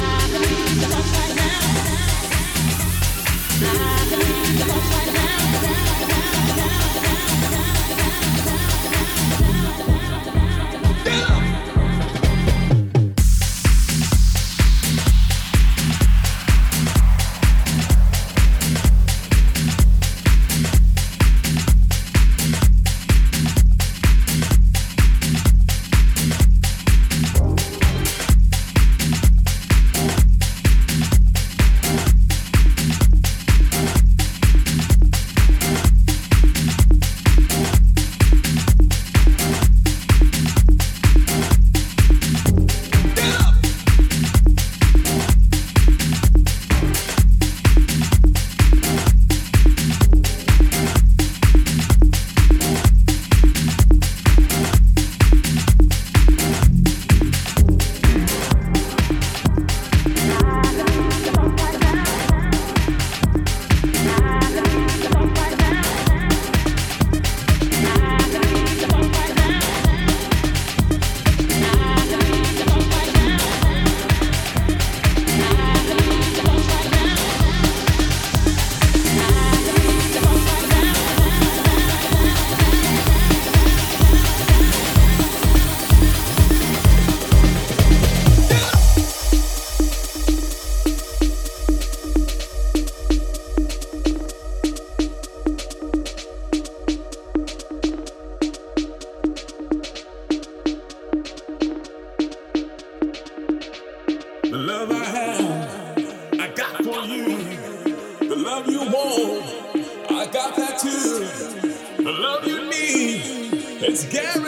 I believe the hope right now. I believe the hope right now.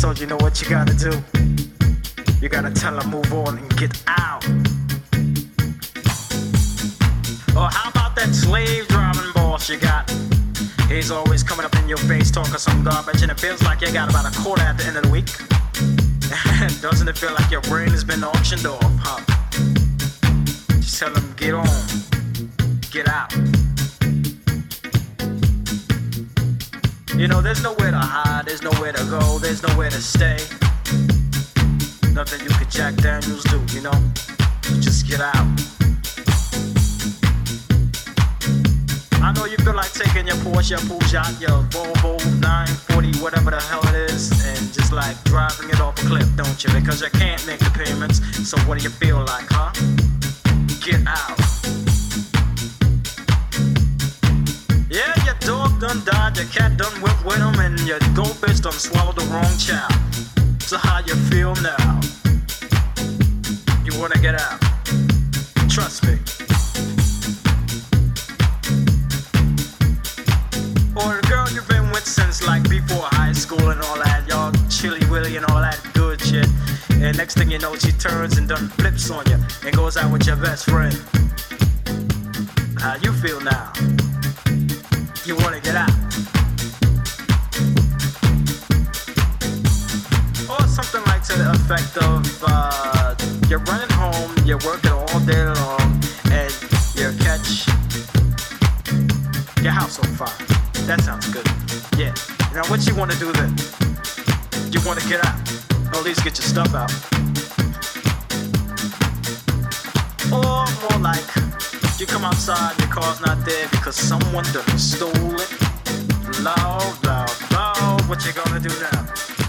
So you know what you gotta do? You gotta tell her move on and get out. Or how about that slave driving boss you got? He's always coming up in your face talking some garbage, and it feels like you got about a quarter at the end of the week. Doesn't it feel like your brain has been auctioned off, huh? Just tell him get on, get out. You know, there's nowhere to hide, there's nowhere to go, there's nowhere to stay. Nothing you could Jack Daniels do, you know? Just get out. I know you feel like taking your Porsche, your Peugeot, your Volvo 940, whatever the hell it is, and just like driving it off a cliff, don't you? Because you can't make the payments. So what do you feel like, huh? Get out. Dog done died, your cat done went with him, and your goldfish done swallowed the wrong child. So how you feel now? You wanna get out? Trust me. Or a girl you've been with since like before high school and all that, y'all chilly willy and all that good shit. And next thing you know, she turns and done flips on you and goes out with your best friend. How you feel now? You wanna get out? Or something like to the effect of uh, you're running home, you're working all day long, and you catch your house on fire. That sounds good. Yeah. Now what you wanna do then? You wanna get out? Or at least get your stuff out. Or more like you come outside your car's not there because someone done stole it. Loud, loud, loud. What you gonna do now?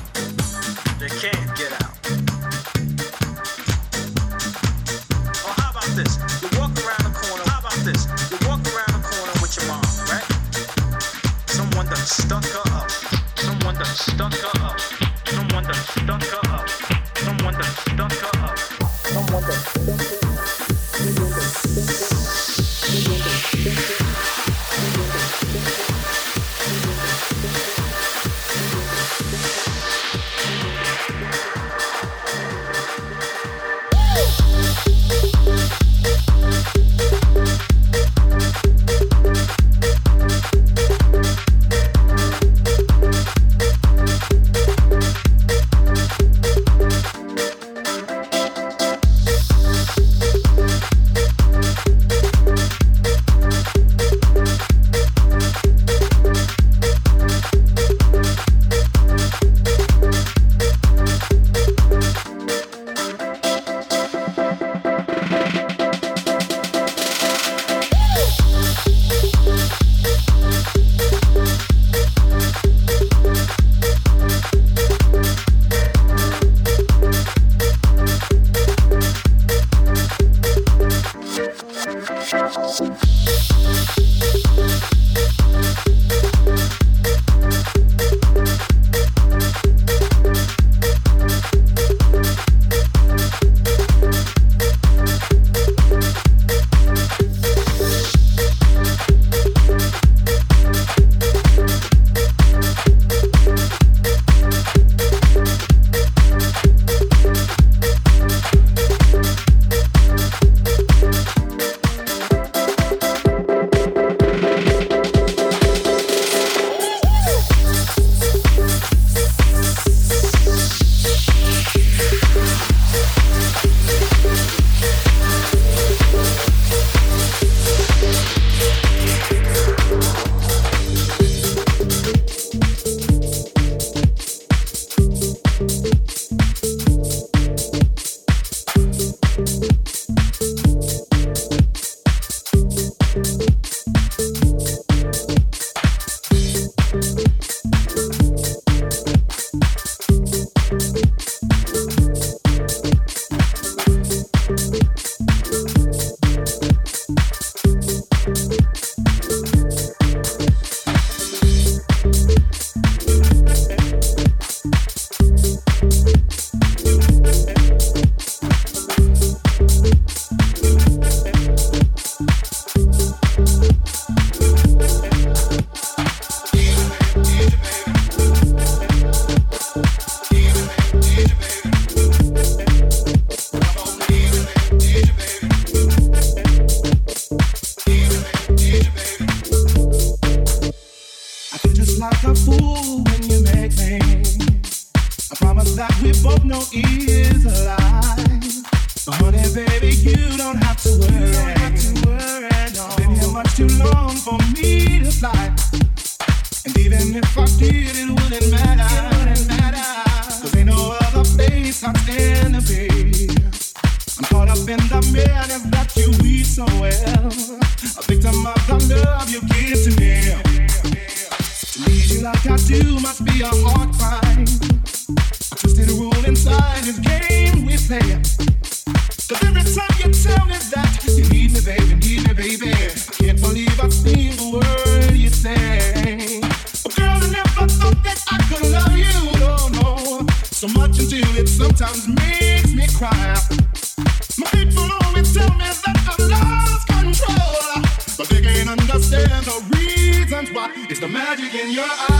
It's the magic in your eyes